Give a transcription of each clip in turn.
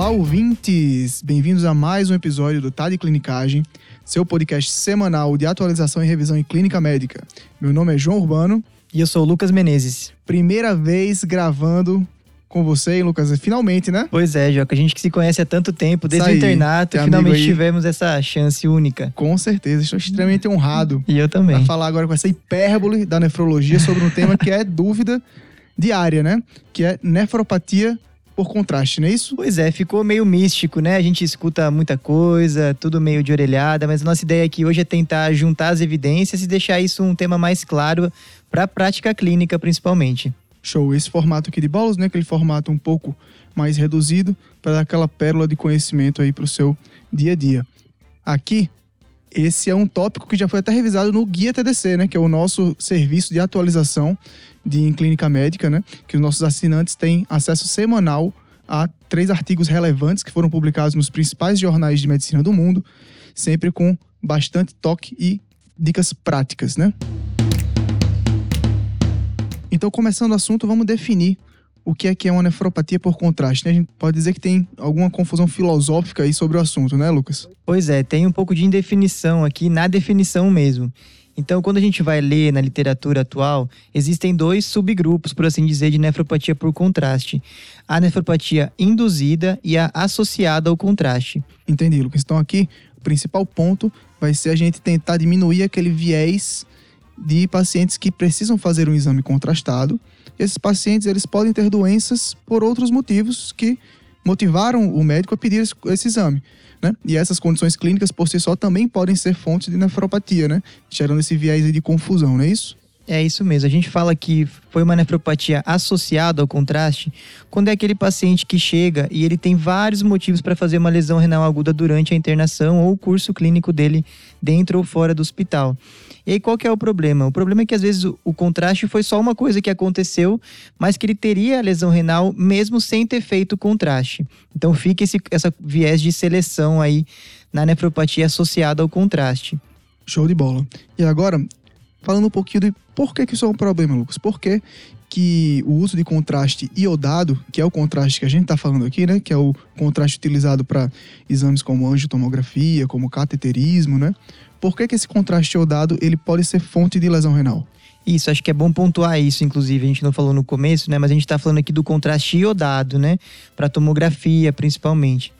Olá, ouvintes! Bem-vindos a mais um episódio do TAD Clinicagem, seu podcast semanal de atualização e revisão em clínica médica. Meu nome é João Urbano. E eu sou o Lucas Menezes. Primeira vez gravando com você, hein, Lucas? Finalmente, né? Pois é, Joca. A gente que se conhece há tanto tempo, desde aí, o internato, finalmente tivemos essa chance única. Com certeza, estou extremamente honrado E eu para também. falar agora com essa hipérbole da nefrologia sobre um tema que é dúvida diária, né? Que é nefropatia por contraste, não é isso? Pois é, ficou meio místico, né? A gente escuta muita coisa, tudo meio de orelhada, mas a nossa ideia aqui hoje é tentar juntar as evidências e deixar isso um tema mais claro para a prática clínica, principalmente. Show. Esse formato aqui de bolos, né? Aquele formato um pouco mais reduzido para dar aquela pérola de conhecimento aí para o seu dia a dia. Aqui, esse é um tópico que já foi até revisado no Guia TDC, né? Que é o nosso serviço de atualização de em clínica médica, né? Que os nossos assinantes têm acesso semanal a três artigos relevantes que foram publicados nos principais jornais de medicina do mundo, sempre com bastante toque e dicas práticas, né? Então, começando o assunto, vamos definir o que é que é uma nefropatia por contraste. Né? A gente pode dizer que tem alguma confusão filosófica aí sobre o assunto, né, Lucas? Pois é, tem um pouco de indefinição aqui na definição mesmo. Então, quando a gente vai ler na literatura atual, existem dois subgrupos, por assim dizer, de nefropatia por contraste: a nefropatia induzida e a associada ao contraste. Entendi, Lucas. Então, aqui, o principal ponto vai ser a gente tentar diminuir aquele viés de pacientes que precisam fazer um exame contrastado. Esses pacientes, eles podem ter doenças por outros motivos que motivaram o médico a pedir esse, exame. Né? E essas condições clínicas por si só também podem ser fontes de nefropatia, né? Gerando esse viés de confusão, não é isso? É isso mesmo. A gente fala que foi uma nefropatia associada ao contraste quando é aquele paciente que chega e ele tem vários motivos para fazer uma lesão renal aguda durante a internação ou o curso clínico dele dentro ou fora do hospital. E aí qual que é o problema? O problema é que às vezes o, o contraste foi só uma coisa que aconteceu, mas que ele teria a lesão renal mesmo sem ter feito o contraste. Então fica esse essa viés de seleção aí na nefropatia associada ao contraste. Show de bola. E agora, falando um pouquinho de por que, que isso é um problema, Lucas. Por que, que o uso de contraste iodado, que é o contraste que a gente está falando aqui, né? Que é o contraste utilizado para exames como angiotomografia, como cateterismo, né? Por que, que esse contraste iodado ele pode ser fonte de lesão renal? Isso, acho que é bom pontuar isso, inclusive. A gente não falou no começo, né? Mas a gente está falando aqui do contraste iodado, né? Para tomografia, principalmente.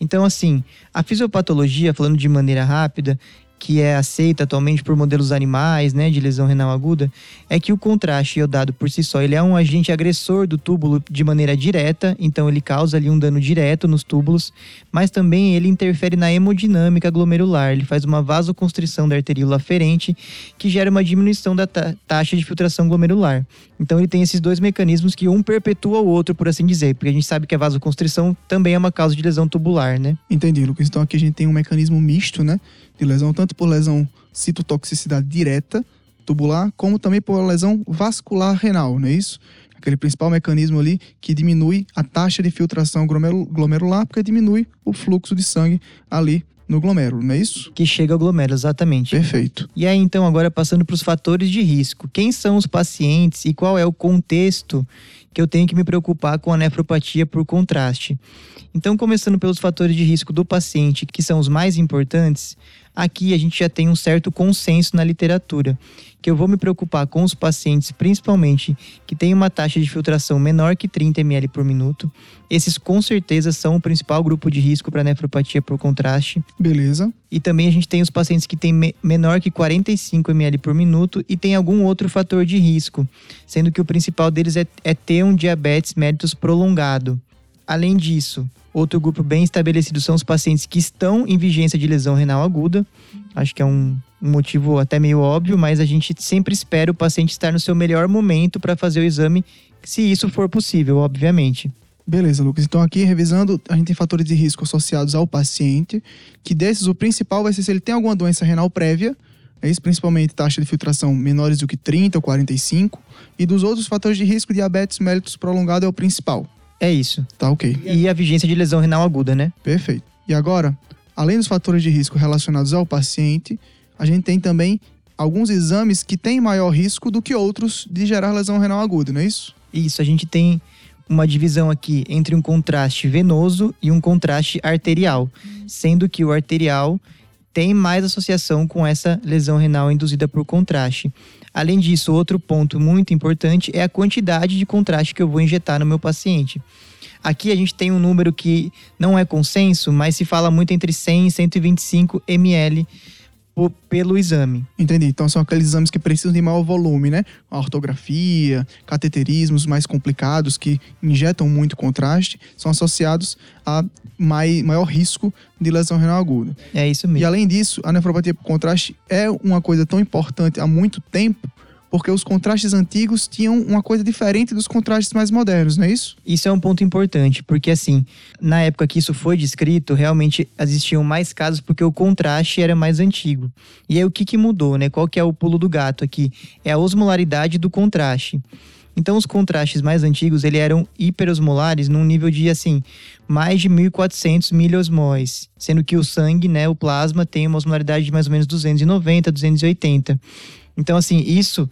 Então, assim, a fisiopatologia, falando de maneira rápida, que é aceita atualmente por modelos animais, né, de lesão renal aguda, é que o contraste iodado por si só, ele é um agente agressor do túbulo de maneira direta, então ele causa ali um dano direto nos túbulos, mas também ele interfere na hemodinâmica glomerular, ele faz uma vasoconstrição da arteríola aferente, que gera uma diminuição da ta- taxa de filtração glomerular. Então ele tem esses dois mecanismos que um perpetua o outro, por assim dizer, porque a gente sabe que a vasoconstrição também é uma causa de lesão tubular, né? Entendi, Lucas. Então aqui a gente tem um mecanismo misto, né? De lesão, tanto por lesão citotoxicidade direta, tubular, como também por lesão vascular renal, não é isso? Aquele principal mecanismo ali que diminui a taxa de filtração glomeru- glomerular, porque diminui o fluxo de sangue ali no glomérulo, não é isso? Que chega ao glomérulo, exatamente. Perfeito. E aí, então, agora passando para os fatores de risco. Quem são os pacientes e qual é o contexto que eu tenho que me preocupar com a nefropatia por contraste? Então, começando pelos fatores de risco do paciente, que são os mais importantes, aqui a gente já tem um certo consenso na literatura, que eu vou me preocupar com os pacientes, principalmente que têm uma taxa de filtração menor que 30 ml por minuto. Esses, com certeza, são o principal grupo de risco para nefropatia por contraste. Beleza. E também a gente tem os pacientes que têm me- menor que 45 ml por minuto e tem algum outro fator de risco, sendo que o principal deles é, é ter um diabetes mellitus prolongado. Além disso, outro grupo bem estabelecido são os pacientes que estão em vigência de lesão renal aguda. Acho que é um, um motivo até meio óbvio, mas a gente sempre espera o paciente estar no seu melhor momento para fazer o exame, se isso for possível, obviamente. Beleza, Lucas. Então, aqui, revisando, a gente tem fatores de risco associados ao paciente, que desses, o principal vai ser se ele tem alguma doença renal prévia, é isso, principalmente taxa de filtração menores do que 30 ou 45, e dos outros fatores de risco, diabetes mellitus prolongado é o principal. É isso. Tá ok. E a vigência de lesão renal aguda, né? Perfeito. E agora, além dos fatores de risco relacionados ao paciente, a gente tem também alguns exames que têm maior risco do que outros de gerar lesão renal aguda, não é isso? Isso, a gente tem uma divisão aqui entre um contraste venoso e um contraste arterial, sendo que o arterial tem mais associação com essa lesão renal induzida por contraste. Além disso, outro ponto muito importante é a quantidade de contraste que eu vou injetar no meu paciente. Aqui a gente tem um número que não é consenso, mas se fala muito entre 100 e 125 ml pelo exame. Entendi. Então são aqueles exames que precisam de maior volume, né? A ortografia, cateterismos mais complicados que injetam muito contraste, são associados a mai, maior risco de lesão renal aguda. É isso mesmo. E além disso, a nefropatia por contraste é uma coisa tão importante há muito tempo porque os contrastes antigos tinham uma coisa diferente dos contrastes mais modernos, não é isso? Isso é um ponto importante, porque assim, na época que isso foi descrito, realmente existiam mais casos porque o contraste era mais antigo. E aí o que, que mudou, né? Qual que é o pulo do gato aqui? É a osmolaridade do contraste. Então, os contrastes mais antigos, ele eram hiperosmolares num nível de, assim, mais de 1.400 miliosmóis, sendo que o sangue, né, o plasma, tem uma osmolaridade de mais ou menos 290, 280. Então, assim, isso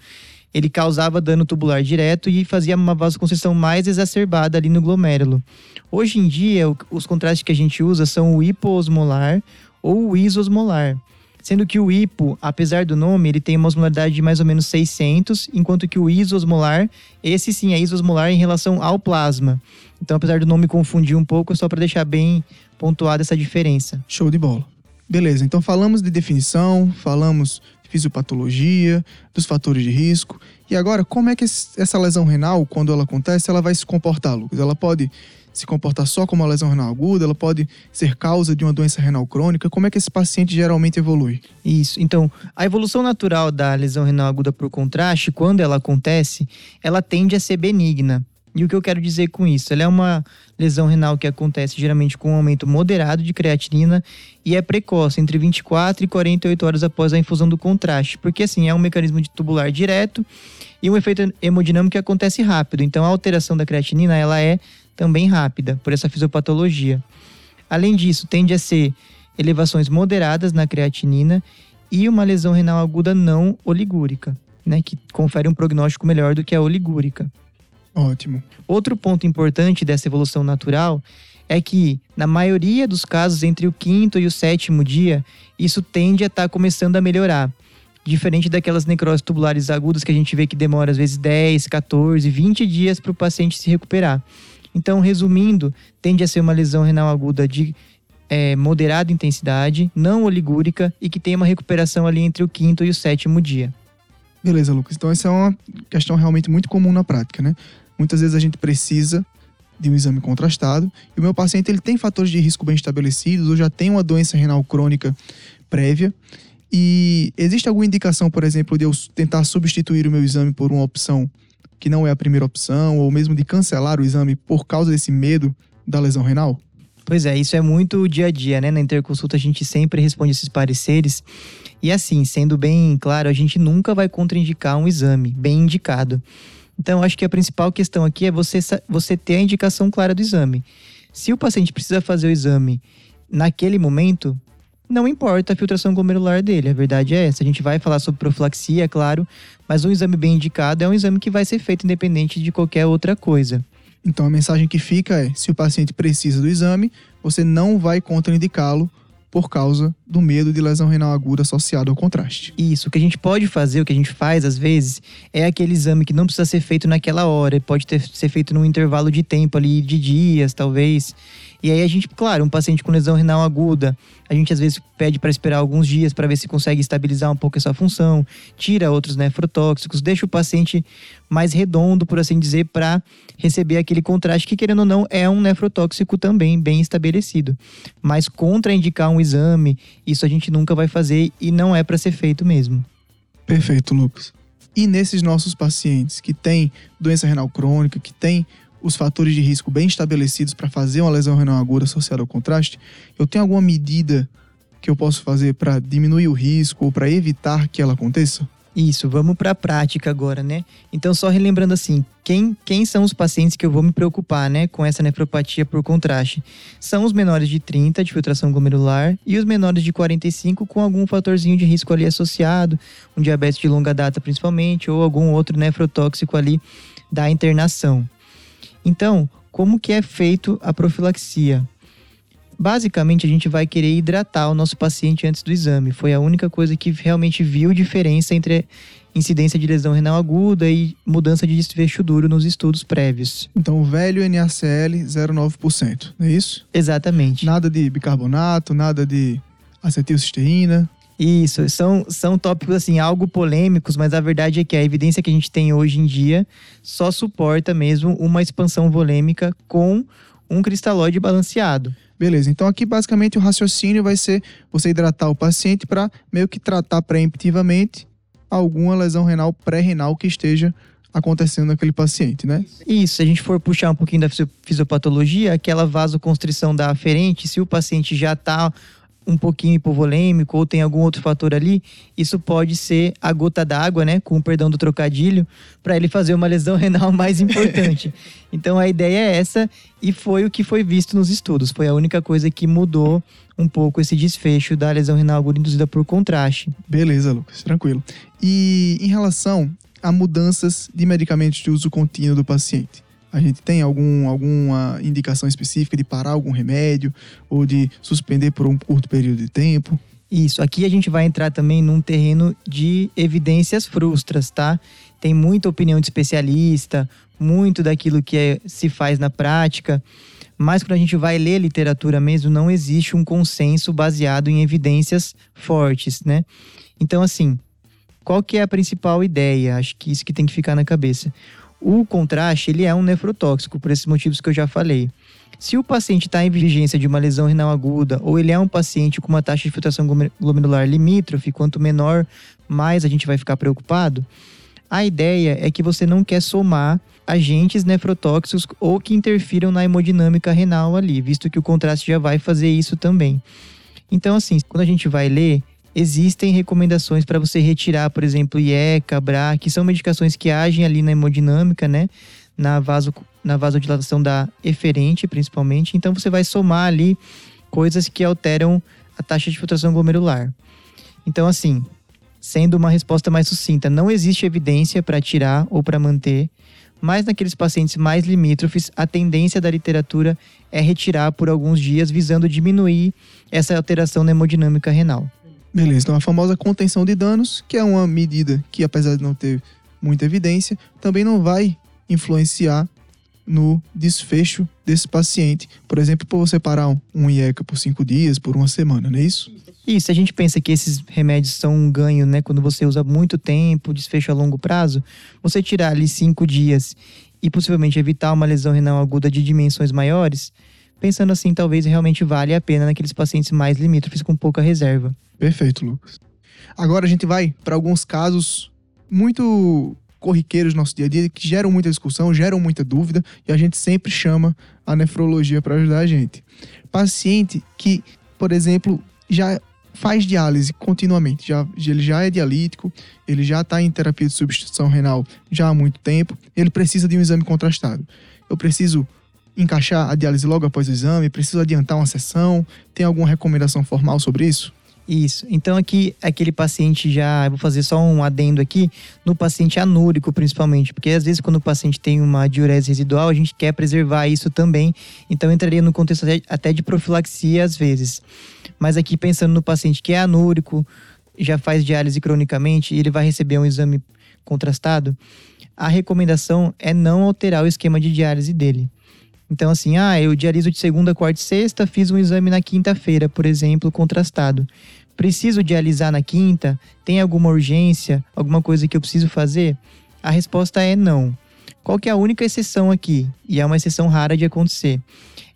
ele causava dano tubular direto e fazia uma vasoconstrição mais exacerbada ali no glomérulo. Hoje em dia, os contrastes que a gente usa são o hipoosmolar ou o isosmolar. Sendo que o hipo, apesar do nome, ele tem uma osmolaridade de mais ou menos 600, enquanto que o isosmolar, esse sim é isosmolar em relação ao plasma. Então, apesar do nome confundir um pouco, é só para deixar bem pontuada essa diferença. Show de bola. Beleza, então falamos de definição, falamos fisiopatologia, dos fatores de risco. E agora, como é que essa lesão renal, quando ela acontece, ela vai se comportar, Lucas? Ela pode se comportar só como uma lesão renal aguda, ela pode ser causa de uma doença renal crônica. Como é que esse paciente geralmente evolui? Isso. Então, a evolução natural da lesão renal aguda por contraste, quando ela acontece, ela tende a ser benigna. E o que eu quero dizer com isso? Ela é uma lesão renal que acontece geralmente com um aumento moderado de creatinina e é precoce, entre 24 e 48 horas após a infusão do contraste, porque assim, é um mecanismo de tubular direto e um efeito hemodinâmico que acontece rápido. Então a alteração da creatinina, ela é também rápida por essa fisiopatologia. Além disso, tende a ser elevações moderadas na creatinina e uma lesão renal aguda não oligúrica, né, que confere um prognóstico melhor do que a oligúrica. Ótimo. Outro ponto importante dessa evolução natural é que, na maioria dos casos, entre o quinto e o sétimo dia, isso tende a estar tá começando a melhorar. Diferente daquelas necroses tubulares agudas que a gente vê que demora às vezes 10, 14, 20 dias para o paciente se recuperar. Então, resumindo, tende a ser uma lesão renal aguda de é, moderada intensidade, não oligúrica e que tem uma recuperação ali entre o quinto e o sétimo dia. Beleza, Lucas. Então, essa é uma questão realmente muito comum na prática, né? Muitas vezes a gente precisa de um exame contrastado e o meu paciente ele tem fatores de risco bem estabelecidos ou já tem uma doença renal crônica prévia. E existe alguma indicação, por exemplo, de eu tentar substituir o meu exame por uma opção que não é a primeira opção, ou mesmo de cancelar o exame por causa desse medo da lesão renal? Pois é, isso é muito dia a dia, né? Na interconsulta a gente sempre responde esses pareceres. E assim, sendo bem claro, a gente nunca vai contraindicar um exame bem indicado. Então, acho que a principal questão aqui é você, você ter a indicação clara do exame. Se o paciente precisa fazer o exame naquele momento, não importa a filtração glomerular dele, a verdade é essa. A gente vai falar sobre profilaxia, é claro, mas um exame bem indicado é um exame que vai ser feito independente de qualquer outra coisa. Então a mensagem que fica é: se o paciente precisa do exame, você não vai contraindicá-lo por causa do medo de lesão renal aguda associado ao contraste. Isso, o que a gente pode fazer, o que a gente faz às vezes, é aquele exame que não precisa ser feito naquela hora, pode ter, ser feito num intervalo de tempo ali, de dias, talvez. E aí a gente, claro, um paciente com lesão renal aguda, a gente às vezes pede para esperar alguns dias para ver se consegue estabilizar um pouco essa função, tira outros nefrotóxicos, deixa o paciente mais redondo, por assim dizer, para receber aquele contraste que, querendo ou não, é um nefrotóxico também bem estabelecido. Mas contraindicar um exame, isso a gente nunca vai fazer e não é para ser feito mesmo. Perfeito, Lucas. E nesses nossos pacientes que têm doença renal crônica, que têm os fatores de risco bem estabelecidos para fazer uma lesão renal aguda associada ao contraste, eu tenho alguma medida que eu posso fazer para diminuir o risco ou para evitar que ela aconteça? Isso, vamos para a prática agora, né? Então, só relembrando assim, quem, quem são os pacientes que eu vou me preocupar, né, com essa nefropatia por contraste? São os menores de 30 de filtração glomerular e os menores de 45 com algum fatorzinho de risco ali associado, um diabetes de longa data principalmente, ou algum outro nefrotóxico ali da internação. Então, como que é feito a profilaxia? Basicamente, a gente vai querer hidratar o nosso paciente antes do exame. Foi a única coisa que realmente viu diferença entre incidência de lesão renal aguda e mudança de desfecho duro nos estudos prévios. Então, o velho NaCl 0,9%, não é isso? Exatamente. Nada de bicarbonato, nada de acetilcisteína. Isso, são, são tópicos assim, algo polêmicos, mas a verdade é que a evidência que a gente tem hoje em dia só suporta mesmo uma expansão volêmica com um cristalóide balanceado. Beleza, então aqui basicamente o raciocínio vai ser você hidratar o paciente para meio que tratar preemptivamente alguma lesão renal pré-renal que esteja acontecendo naquele paciente, né? Isso, se a gente for puxar um pouquinho da fisiopatologia, aquela vasoconstrição da aferente, se o paciente já está um pouquinho hipovolêmico ou tem algum outro fator ali, isso pode ser a gota d'água, né, com o perdão do trocadilho, para ele fazer uma lesão renal mais importante. então a ideia é essa e foi o que foi visto nos estudos. Foi a única coisa que mudou um pouco esse desfecho da lesão renal aguda induzida por contraste. Beleza, Lucas, tranquilo. E em relação a mudanças de medicamentos de uso contínuo do paciente, a gente tem algum, alguma indicação específica de parar algum remédio ou de suspender por um curto período de tempo? Isso, aqui a gente vai entrar também num terreno de evidências frustras, tá? Tem muita opinião de especialista, muito daquilo que é, se faz na prática, mas quando a gente vai ler literatura mesmo, não existe um consenso baseado em evidências fortes, né? Então, assim, qual que é a principal ideia? Acho que isso que tem que ficar na cabeça. O contraste, ele é um nefrotóxico, por esses motivos que eu já falei. Se o paciente está em vigência de uma lesão renal aguda ou ele é um paciente com uma taxa de filtração glomerular limítrofe, quanto menor, mais a gente vai ficar preocupado. A ideia é que você não quer somar agentes nefrotóxicos ou que interfiram na hemodinâmica renal ali, visto que o contraste já vai fazer isso também. Então, assim, quando a gente vai ler, existem recomendações para você retirar, por exemplo, IECA, BRA, que são medicações que agem ali na hemodinâmica, né? Na, vaso, na vasodilatação da eferente, principalmente. Então, você vai somar ali coisas que alteram a taxa de filtração glomerular. Então, assim, sendo uma resposta mais sucinta, não existe evidência para tirar ou para manter, mas naqueles pacientes mais limítrofes, a tendência da literatura é retirar por alguns dias, visando diminuir essa alteração na hemodinâmica renal. Beleza, então a famosa contenção de danos, que é uma medida que, apesar de não ter muita evidência, também não vai influenciar no desfecho desse paciente. Por exemplo, por você parar um IECA por cinco dias, por uma semana, não é isso? Isso, a gente pensa que esses remédios são um ganho, né? Quando você usa muito tempo, desfecho a longo prazo, você tirar ali cinco dias e possivelmente evitar uma lesão renal aguda de dimensões maiores, pensando assim, talvez realmente vale a pena naqueles pacientes mais limítrofes com pouca reserva. Perfeito, Lucas. Agora a gente vai para alguns casos muito corriqueiros no nosso dia a dia que geram muita discussão, geram muita dúvida e a gente sempre chama a nefrologia para ajudar a gente. Paciente que, por exemplo, já faz diálise continuamente, já, ele já é dialítico, ele já está em terapia de substituição renal já há muito tempo, ele precisa de um exame contrastado. Eu preciso encaixar a diálise logo após o exame, preciso adiantar uma sessão, tem alguma recomendação formal sobre isso? Isso. Então aqui aquele paciente já, vou fazer só um adendo aqui, no paciente anúrico principalmente, porque às vezes quando o paciente tem uma diurese residual, a gente quer preservar isso também. Então entraria no contexto até de profilaxia às vezes. Mas aqui pensando no paciente que é anúrico, já faz diálise cronicamente e ele vai receber um exame contrastado, a recomendação é não alterar o esquema de diálise dele. Então, assim, ah, eu dialiso de segunda, quarta e sexta, fiz um exame na quinta-feira, por exemplo, contrastado. Preciso dialisar na quinta? Tem alguma urgência? Alguma coisa que eu preciso fazer? A resposta é não. Qual que é a única exceção aqui? E é uma exceção rara de acontecer.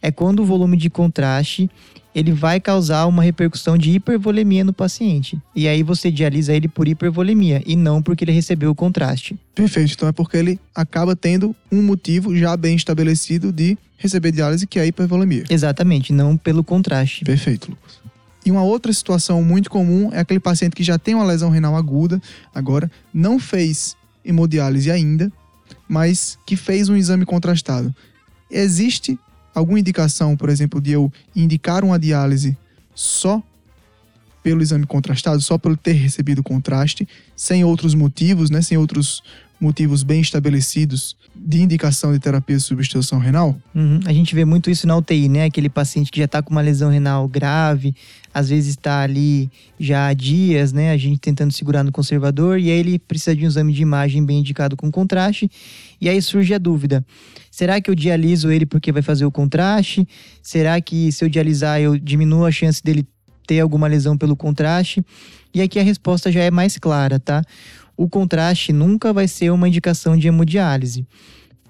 É quando o volume de contraste ele vai causar uma repercussão de hipervolemia no paciente. E aí você dialisa ele por hipervolemia e não porque ele recebeu o contraste. Perfeito. Então é porque ele acaba tendo um motivo já bem estabelecido de receber diálise, que é a hipervolemia. Exatamente, não pelo contraste. Perfeito, Lucas. E uma outra situação muito comum é aquele paciente que já tem uma lesão renal aguda, agora não fez hemodiálise ainda, mas que fez um exame contrastado. Existe alguma indicação, por exemplo, de eu indicar uma diálise só pelo exame contrastado, só por ter recebido contraste, sem outros motivos, né, sem outros motivos bem estabelecidos de indicação de terapia de substituição renal? Uhum. A gente vê muito isso na UTI, né? Aquele paciente que já está com uma lesão renal grave, às vezes está ali já há dias, né? A gente tentando segurar no conservador, e aí ele precisa de um exame de imagem bem indicado com contraste, e aí surge a dúvida: será que eu dialiso ele porque vai fazer o contraste? Será que se eu dialisar eu diminuo a chance dele ter alguma lesão pelo contraste? E aqui a resposta já é mais clara, tá? O contraste nunca vai ser uma indicação de hemodiálise.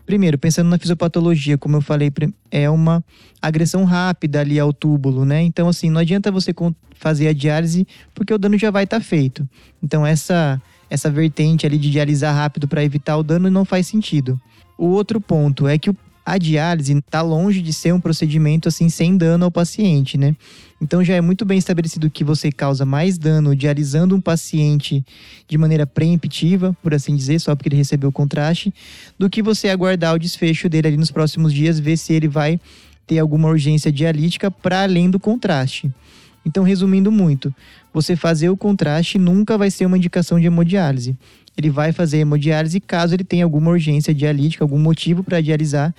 Primeiro, pensando na fisiopatologia, como eu falei, é uma agressão rápida ali ao túbulo, né? Então, assim, não adianta você fazer a diálise porque o dano já vai estar tá feito. Então, essa, essa vertente ali de dialisar rápido para evitar o dano não faz sentido. O outro ponto é que o a diálise está longe de ser um procedimento assim sem dano ao paciente, né? Então já é muito bem estabelecido que você causa mais dano dialisando um paciente de maneira preemptiva, por assim dizer, só porque ele recebeu o contraste, do que você aguardar o desfecho dele ali nos próximos dias, ver se ele vai ter alguma urgência dialítica para além do contraste. Então, resumindo muito, você fazer o contraste nunca vai ser uma indicação de hemodiálise ele vai fazer hemodiálise caso ele tenha alguma urgência dialítica, algum motivo para dialisar,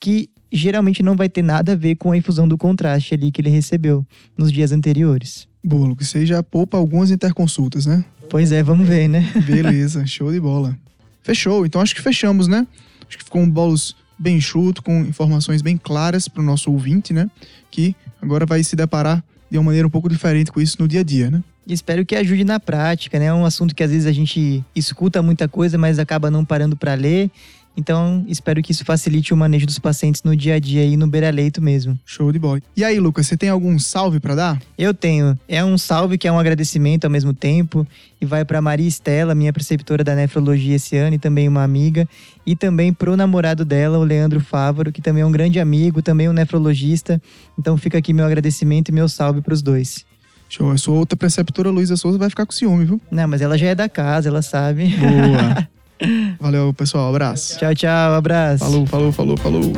que geralmente não vai ter nada a ver com a infusão do contraste ali que ele recebeu nos dias anteriores. Boa, Lucas, você já poupa algumas interconsultas, né? Pois é, vamos ver, né? Beleza, show de bola. Fechou, então acho que fechamos, né? Acho que ficou um bolos bem chuto, com informações bem claras para o nosso ouvinte, né? Que agora vai se deparar de uma maneira um pouco diferente com isso no dia a dia, né? E espero que ajude na prática, né? É um assunto que às vezes a gente escuta muita coisa, mas acaba não parando para ler. Então, espero que isso facilite o manejo dos pacientes no dia a dia e no beira-leito mesmo. Show de bola. E aí, Lucas, você tem algum salve para dar? Eu tenho. É um salve que é um agradecimento ao mesmo tempo e vai para Maria Estela, minha preceptora da nefrologia esse ano e também uma amiga, e também pro namorado dela, o Leandro Fávaro, que também é um grande amigo, também um nefrologista. Então, fica aqui meu agradecimento e meu salve para os dois. Show. A sua outra preceptora, Luísa Souza, vai ficar com ciúme, viu? Não, mas ela já é da casa, ela sabe. Boa. Valeu, pessoal. Abraço. Tchau, tchau. Abraço. Falou, falou, falou, falou.